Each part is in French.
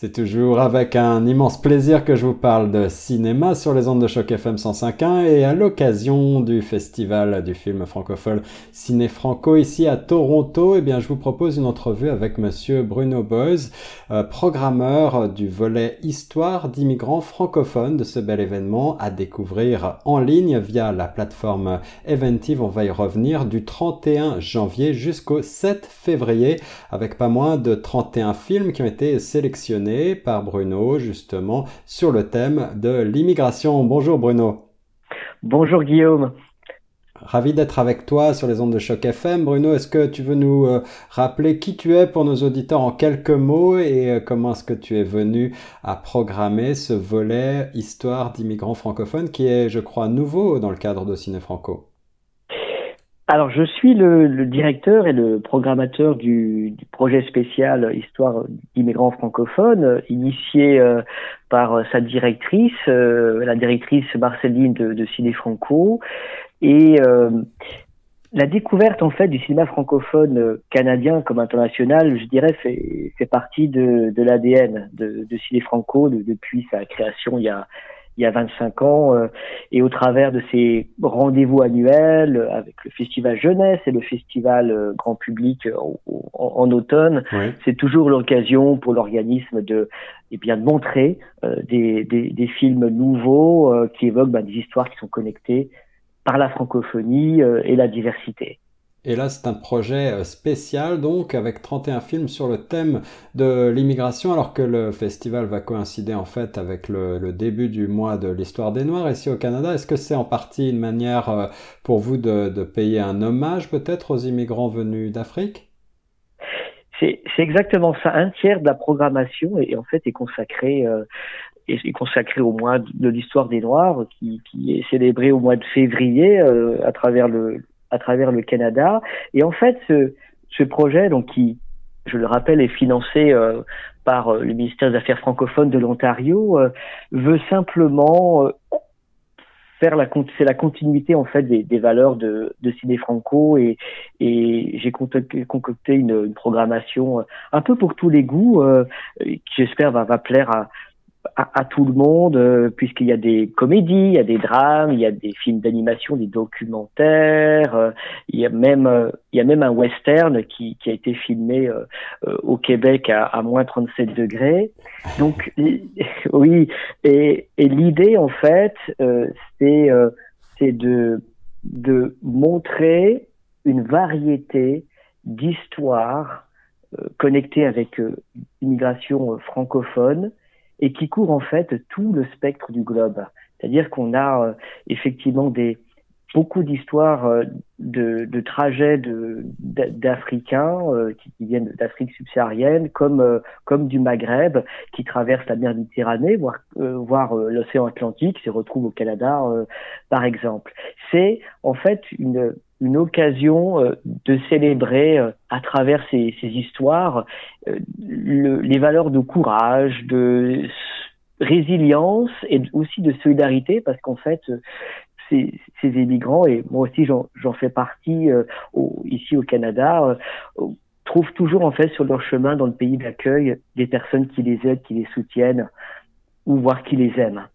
C'est toujours avec un immense plaisir que je vous parle de cinéma sur les ondes de choc FM 105.1 et à l'occasion du festival du film francophone Ciné Franco ici à Toronto, eh bien je vous propose une entrevue avec monsieur Bruno Boys, euh, programmeur du volet Histoire d'immigrants francophones de ce bel événement à découvrir en ligne via la plateforme Eventive. On va y revenir du 31 janvier jusqu'au 7 février avec pas moins de 31 films qui ont été sélectionnés par Bruno justement sur le thème de l'immigration. Bonjour Bruno. Bonjour Guillaume. Ravi d'être avec toi sur les ondes de choc FM. Bruno, est-ce que tu veux nous euh, rappeler qui tu es pour nos auditeurs en quelques mots et euh, comment est-ce que tu es venu à programmer ce volet histoire d'immigrants francophones qui est, je crois, nouveau dans le cadre de Ciné Franco? Alors, je suis le, directeur et le programmateur du, projet spécial Histoire d'immigrants francophones, initié euh, par sa directrice, euh, la directrice Marceline de, de Ciné Franco. Et euh, la découverte, en fait, du cinéma francophone canadien comme international, je dirais, fait, fait partie de, l'ADN de, de Ciné Franco depuis sa création il y a il y a 25 ans, euh, et au travers de ces rendez-vous annuels euh, avec le festival jeunesse et le festival euh, grand public en, automne, c'est toujours l'occasion pour l'organisme de eh bien de montrer des, des, des, films nouveaux qui évoquent bah, des histoires qui sont connectées par la francophonie et la diversité. Et là, c'est un projet euh, spécial, donc, avec 31 films sur le thème de l'immigration, alors que le festival va coïncider, en fait, avec le, début du mois de l'histoire des Noirs ici au Canada. Est-ce que c'est en partie une manière euh, pour vous de, payer un hommage, peut-être, aux immigrants venus d'Afrique? C'est exactement ça. Un tiers de la programmation est, en fait est consacré euh, au mois de l'histoire des Noirs, qui, est célébré au mois de février à travers le, à travers le Canada. Et en fait, ce, ce projet, donc qui, je le rappelle, est financé euh, par euh, le ministère des Affaires francophones de l'Ontario, euh, veut simplement faire la c'est la continuité en fait des, des valeurs de, de Ciné Franco et, et j'ai concocté une, une, programmation un peu pour tous les goûts qui j'espère va, va plaire à, à, tout le monde, euh, puisqu'il y a des comédies, il y a des drames, il y a des films d'animation, des documentaires, euh, il y a même euh, il y a même un western qui, qui a été filmé au Québec à, à moins 37 degrés. Donc oui, et, et l'idée en fait, c'est c'est de de montrer une variété d'histoires connectées avec l'immigration francophone et qui court en fait tout le spectre du globe. C'est-à-dire qu'on a euh, effectivement beaucoup d'histoires euh, de, trajets de, d'Africains euh, qui, viennent d'Afrique subsaharienne, comme comme du Maghreb, qui traversent la mer Méditerranée, voire voire l'océan Atlantique, se retrouvent au Canada, par exemple. C'est en fait une une occasion euh, de célébrer euh, à travers ces, histoires euh, le, les valeurs de courage, de résilience et aussi de solidarité parce qu'en fait ces, immigrants et moi aussi j'en fais partie ici au Canada trouvent toujours en fait sur leur chemin dans le pays d'accueil des personnes qui les aident, qui les soutiennent ou voire qui les aiment.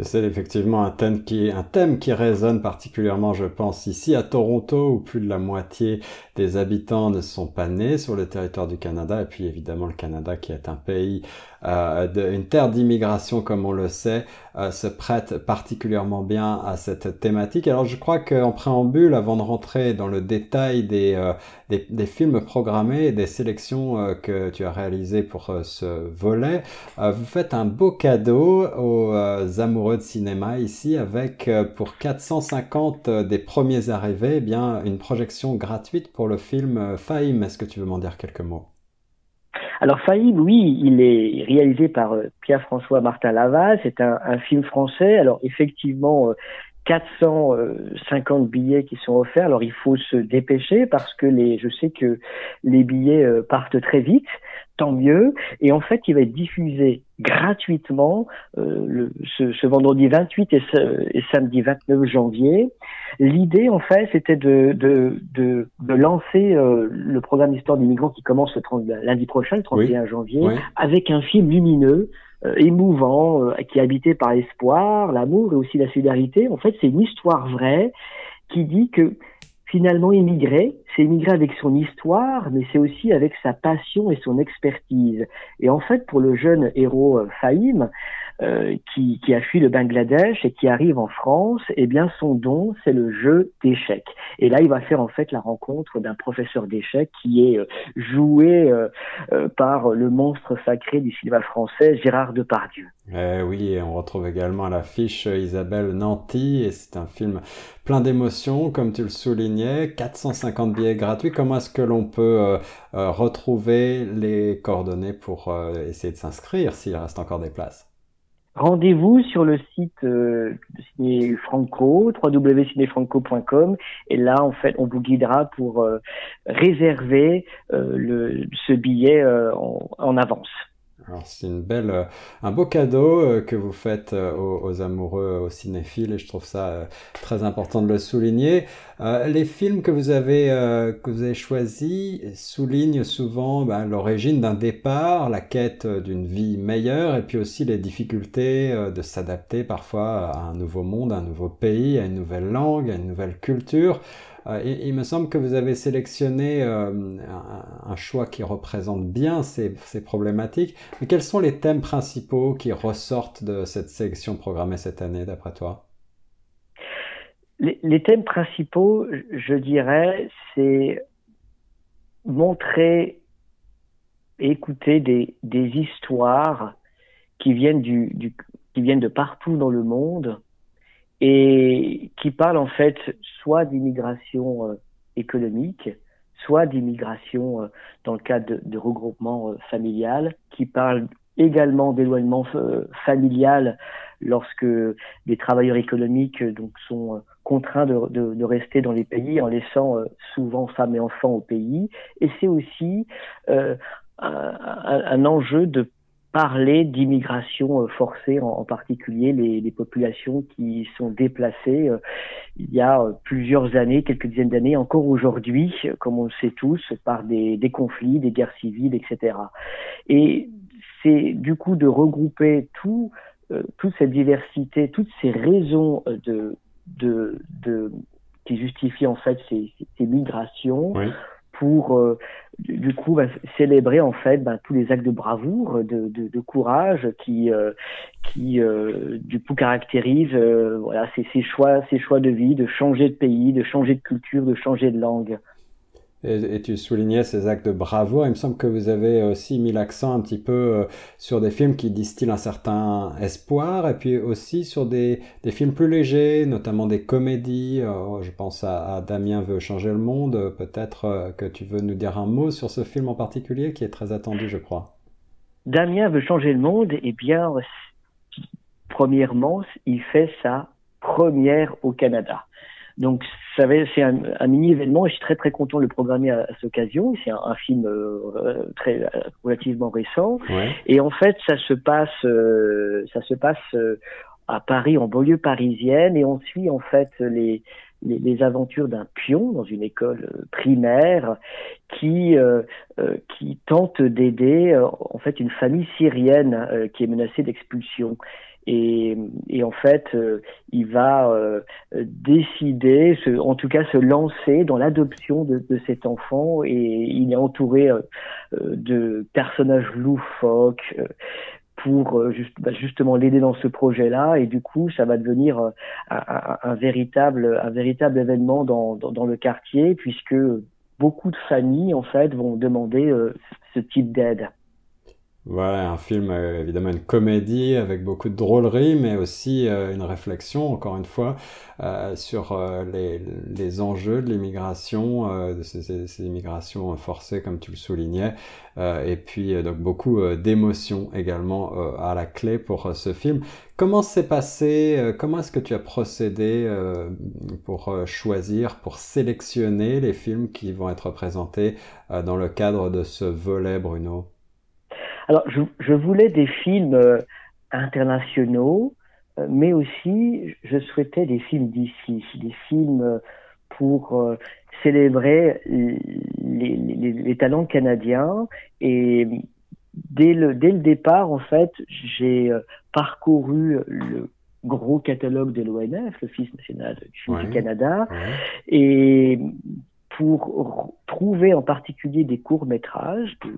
C'est effectivement un thème, qui, résonne particulièrement, je pense, ici à Toronto, où plus de la moitié des habitants ne sont pas nés sur le territoire du Canada, et puis évidemment le Canada qui est un pays, euh, une terre d'immigration comme on le sait, euh, se prête particulièrement bien à cette thématique. Alors je crois qu'en préambule, avant de rentrer dans le détail des, euh, des, films programmés et des sélections que tu as réalisées pour ce volet, vous faites un beau cadeau aux amoureux de cinéma ici avec pour 450 des premiers arrivés, eh bien une projection gratuite pour le film euh, Fahim. Est-ce que tu veux m'en dire quelques mots? Alors Fahim, oui, il est réalisé par euh, Pierre-François Martin Lavaz. C'est un, film français. Alors effectivement, euh, 450 billets qui sont offerts. Alors il faut se dépêcher parce que les, je sais que les billets euh, partent très vite, tant mieux. Et en fait, il va être diffusé gratuitement euh, le, ce, ce, vendredi 28 et, et, samedi 29 janvier. L'idée, en fait, c'était de, de, de, de lancer euh, le programme Histoire des migrants qui commence le 30, lundi prochain, le 31 janvier, avec un film lumineux euh, émouvant, euh, qui est habité par l'espoir, l'amour et aussi la solidarité. En fait, c'est une histoire vraie qui dit que finalement émigrer, c'est émigrer avec son histoire, mais c'est aussi avec sa passion et son expertise. Et en fait, pour le jeune héros euh, Fahim, euh, qui, a fui le Bangladesh et qui arrive en France, eh bien son don, c'est le jeu d'échecs. Et là, il va faire en fait la rencontre d'un professeur d'échecs qui est euh, joué euh, par le monstre sacré du cinéma français, Gérard Depardieu. Eh oui, et on retrouve également à l'affiche Isabelle Nanty, et c'est un film plein d'émotions, comme tu le soulignais, 450 billets gratuits. Comment est-ce que l'on peut retrouver les coordonnées pour essayer de s'inscrire s'il reste encore des places? Rendez-vous sur le site euh, de Franco, www.cinefranco.com, et là, en fait, on vous guidera pour euh, réserver euh, le, ce billet en, en avance. Alors c'est une belle, euh, un beau cadeau euh, que vous faites euh, aux, amoureux, aux cinéphiles, et je trouve ça très important de le souligner. les films que vous avez que vous avez choisis soulignent souvent ben, l'origine d'un départ, la quête d'une vie meilleure, et puis aussi les difficultés de s'adapter parfois à un nouveau monde, à un nouveau pays, à une nouvelle langue, à une nouvelle culture. Euh, il, me semble que vous avez sélectionné euh, un, choix qui représente bien ces, problématiques. Mais quels sont les thèmes principaux qui ressortent de cette sélection programmée cette année, d'après toi? Les, thèmes principaux, je dirais, c'est montrer et écouter des, histoires qui viennent, du, qui viennent de partout dans le monde et qui parle en fait soit d'immigration euh, économique, soit d'immigration euh, dans le cadre de, regroupement euh, familial, qui parle également d'éloignement familial lorsque les travailleurs économiques donc sont contraints de, rester dans les pays en laissant souvent femmes et enfants au pays. Et c'est aussi un, enjeu de parler d'immigration euh, forcée, en, particulier les, populations qui sont déplacées euh, il y a euh, plusieurs années, quelques dizaines d'années, encore aujourd'hui, comme on le sait tous, par des, conflits, des guerres civiles, etc. Et c'est du coup de regrouper tout, toute cette diversité, toutes ces raisons de, de, de qui justifient en fait ces, ces migrations pour euh, du coup bah, célébrer en fait bah, tous les actes de bravoure, de, courage qui euh, qui euh, du coup caractérisent voilà ces choix ces choix de vie, de changer de pays, de changer de culture, de changer de langue. Et, tu soulignais ces actes de bravoure. Il me semble que vous avez aussi mis l'accent un petit peu euh, sur des films qui distillent un certain espoir, et puis aussi sur des, films plus légers, notamment des comédies. Je pense à, Damien veut changer le monde. Peut-être euh, que tu veux nous dire un mot sur ce film en particulier qui est très attendu, je crois. Damien veut changer le monde. Eh bien, premièrement, il fait sa première au Canada. Donc, c'est un, un, mini événement et je suis très très content de le programmer à, cette occasion. C'est un, film euh, très relativement récent. Et en fait, ça se passe, euh, ça se passe euh, à Paris, en banlieue parisienne, et on suit en fait les les, les aventures d'un pion dans une école primaire qui qui tente d'aider en fait une famille syrienne qui est menacée d'expulsion. Et, et, en fait, euh, il va euh, décider, en tout cas se lancer dans l'adoption de, de, cet enfant et il est entouré euh, de personnages loufoques pour juste, bah, justement l'aider dans ce projet-là et du coup ça va devenir un, un, véritable un véritable événement dans, dans, dans, le quartier puisque beaucoup de familles en fait vont demander ce type d'aide. Voilà, un film, euh, évidemment une comédie avec beaucoup de drôlerie, mais aussi euh, une réflexion, encore une fois, euh, sur les, les, enjeux de l'immigration, de ces, ces, immigrations forcées, comme tu le soulignais, et puis donc beaucoup d'émotions également à la clé pour ce film. Comment s'est passé, comment est-ce que tu as procédé pour choisir, pour sélectionner les films qui vont être présentés dans le cadre de ce volet, Bruno? Alors, je, je, voulais des films euh, internationaux, euh, mais aussi je souhaitais des films d'ici, des films euh, pour célébrer les, les, les, talents canadiens. Et dès le, dès le départ, en fait, j'ai parcouru le gros catalogue de l'ONF, l'Office national du Canada, et pour trouver en particulier des courts métrages de,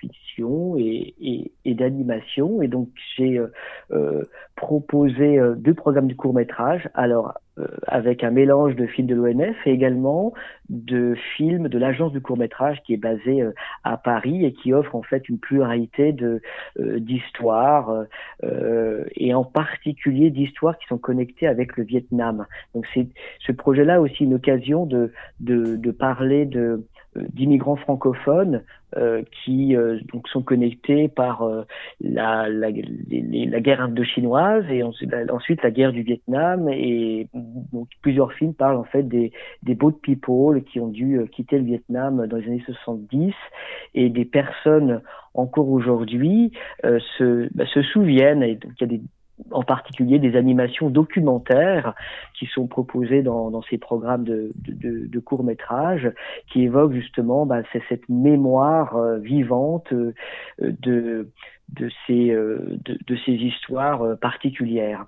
fiction et, d'animation. Et donc j'ai euh, euh proposé euh, deux programmes de courts métrages. Alors avec un mélange de films de l'ONF et également de films de l'agence de court métrage qui est basée euh, à Paris et qui offre en fait une pluralité de euh, d'histoires et en particulier d'histoires qui sont connectées avec le Vietnam. Donc c'est ce projet-là aussi une occasion de de, de parler de d'immigrants francophones euh, qui euh, donc sont connectés par euh, la, la, la, guerre indo-chinoise et ensuite la guerre du Vietnam et donc plusieurs films parlent en fait des, des boat people qui ont dû quitter le Vietnam dans les années 70 et des personnes encore aujourd'hui se, bah, se souviennent et donc il y a des en particulier des animations documentaires qui sont proposées dans, dans ces programmes de, de, de courts métrages qui évoquent justement bah, cette mémoire euh, vivante euh, de, de, ces, euh, de, ces histoires particulières.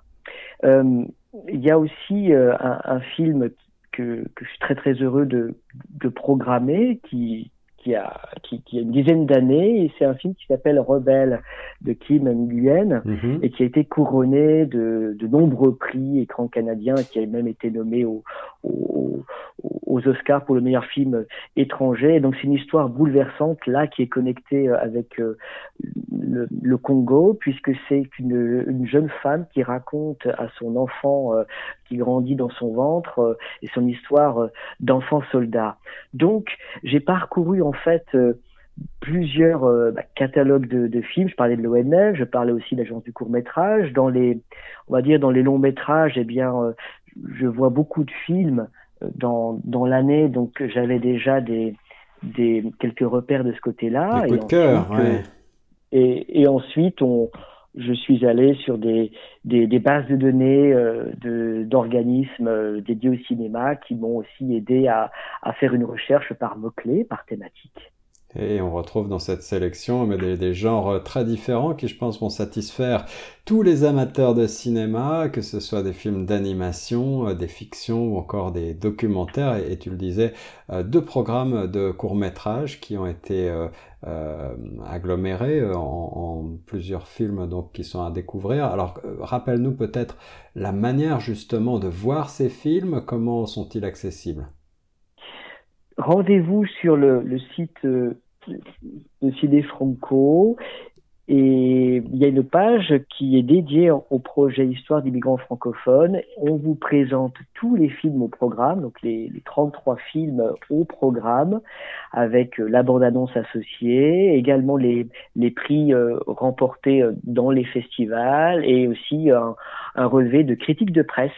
il y a aussi un, un, film que, que je suis très très heureux de, de programmer qui, qui a, qui, qui a une dizaine d'années, et c'est un film qui s'appelle Rebelle de Kim Nguyen, mm et qui a été couronné de, de nombreux prix écran canadien, qui a même été nommé au, au, aux Oscars pour le meilleur film étranger. donc c'est une histoire bouleversante là qui est connectée euh, avec euh, le, le, Congo, puisque c'est une, une, jeune femme qui raconte à son enfant euh, qui grandit dans son ventre et son histoire d'enfant soldat. Donc j'ai parcouru en fait plusieurs bah, catalogues de, de, films. Je parlais de l'ONF, je parlais aussi de l'agence du court métrage. Dans les, on va dire dans les longs métrages, eh bien, je vois beaucoup de films dans, dans l'année, donc j'avais déjà des, des quelques repères de ce côté-là. Des coups de cœur, ouais. et, et, ensuite, on, je suis allé sur des, bases de données euh, d'organismes euh, dédiés au cinéma qui m'ont aussi aidé à, à faire une recherche par mots-clés, par thématique. Et on retrouve dans cette sélection des, genres très différents qui, je pense, vont satisfaire tous les amateurs de cinéma, que ce soit des films d'animation, euh, des fictions ou encore des documentaires. Et, tu le disais, euh, deux programmes de courts-métrages qui ont été euh agglomérés en, en, plusieurs films donc qui sont à découvrir. Alors, rappelle-nous peut-être la manière justement de voir ces films. Comment sont-ils accessibles? Rendez-vous sur le, site de Ciné Franco. Et il y a une page qui est dédiée au projet Histoire d'immigrants francophones. On vous présente tous les films au programme, donc les, les 33 films au programme, avec euh, la bande-annonce associée, également les, prix euh, remportés euh, dans les festivals et aussi un, un relevé de critiques de presse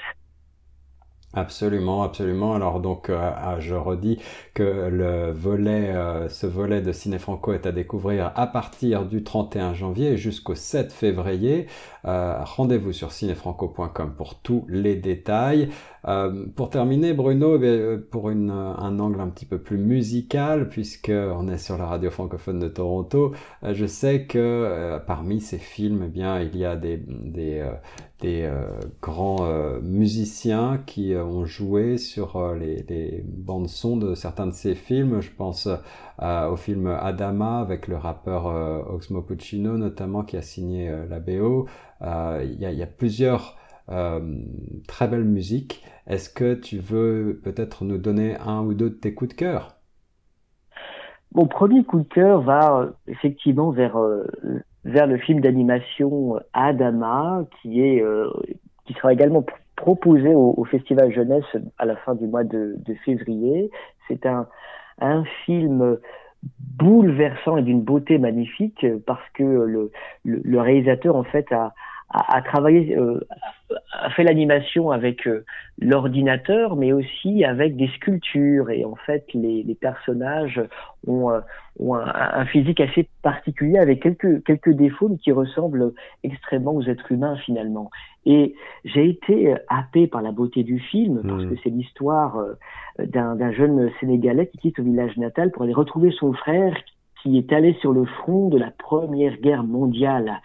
Absolument, absolument. Alors donc, euh, ah, je redis que le volet, euh, ce volet de Ciné Franco est à découvrir à partir du 31 janvier jusqu'au 7 février. Euh, Rendez-vous sur cinéfranco.com pour tous les détails. Euh, pour terminer, Bruno, eh pour une, un angle un petit peu plus musical, puisque on est sur la radio francophone de Toronto, je sais que parmi ces films, eh bien, il y a des, euh, grands euh, musiciens qui euh, ont joué sur les, bandes son de certains de ces films. Je pense au film Adama avec le rappeur Oxmo Puccino notamment qui a signé la BO. Il y, a, plusieurs très belles musiques. Est-ce que tu veux peut-être nous donner un ou deux de tes coups de cœur? Mon premier coup de cœur va effectivement vers vers le film d'animation Adama, qui est qui sera également proposé au, Festival Jeunesse à la fin du mois de, février. C'est un, un film bouleversant et d'une beauté magnifique parce que le, le, réalisateur en fait a, a, travaillé, euh, a fait l'animation avec euh, l'ordinateur, mais aussi avec des sculptures. Et en fait, les, les personnages ont, euh, ont un, un, physique assez particulier, avec quelques, quelques défauts, mais qui ressemblent extrêmement aux êtres humains finalement. Et j'ai été happé par la beauté du film, parce mmh. que c'est l'histoire d'un jeune Sénégalais qui quitte au village natal pour aller retrouver son frère qui est allé sur le front de la Première Guerre mondiale.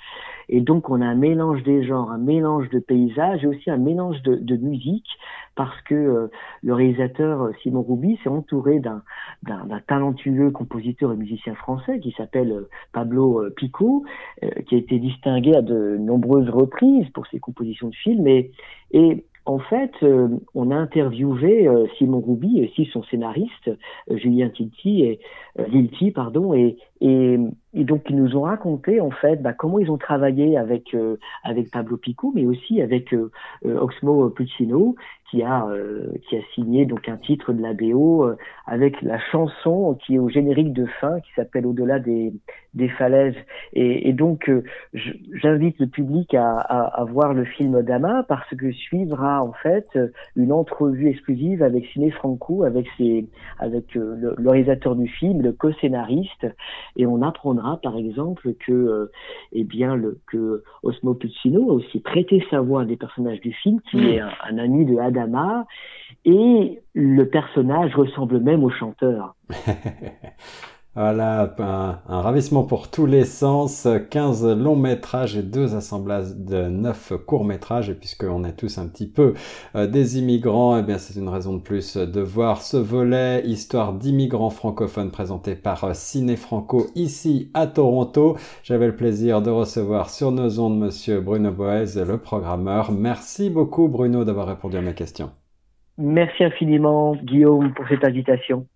Et donc, on a un mélange des genres, un mélange de paysages et aussi un mélange de, musique parce que euh, le réalisateur euh, Simon Rouby s'est entouré d'un talentueux compositeur et musicien français qui s'appelle euh, Pablo Pico, qui a été distingué à de nombreuses reprises pour ses compositions de films. Et, et en fait, on a interviewé Simon Rouby et aussi son scénariste Julien Tilti et Lilti, pardon, et, et, et, donc ils nous ont raconté en fait bah, comment ils ont travaillé avec avec Pablo Pico, mais aussi avec Oxmo Puccino, qui a euh, qui a signé donc un titre de la BO euh, avec la chanson qui est au générique de fin qui s'appelle Au-delà des, des falaises. Et, et donc euh, j'invite le public à, à, à, voir le film d'Ama parce que suivra en fait une entrevue exclusive avec Ciné Franco avec ses avec le, réalisateur du film le co-scénariste et on apprendra par exemple que eh bien le que Osmo Puccino a aussi prêté sa voix à des personnages du film qui mmh. est un, un ami de Adam et le personnage ressemble même au chanteur. Voilà, un, ravissement pour tous les sens, 15 longs métrages et deux assemblages de 9 courts métrages, et puisqu'on est tous un petit peu euh, des immigrants, eh bien c'est une raison de plus de voir ce volet Histoire d'immigrants francophones présenté par euh, Ciné Franco ici à Toronto. J'avais le plaisir de recevoir sur nos ondes monsieur Bruno Boez, le programmeur. Merci beaucoup Bruno d'avoir répondu à mes questions. Merci infiniment, Guillaume, pour cette invitation.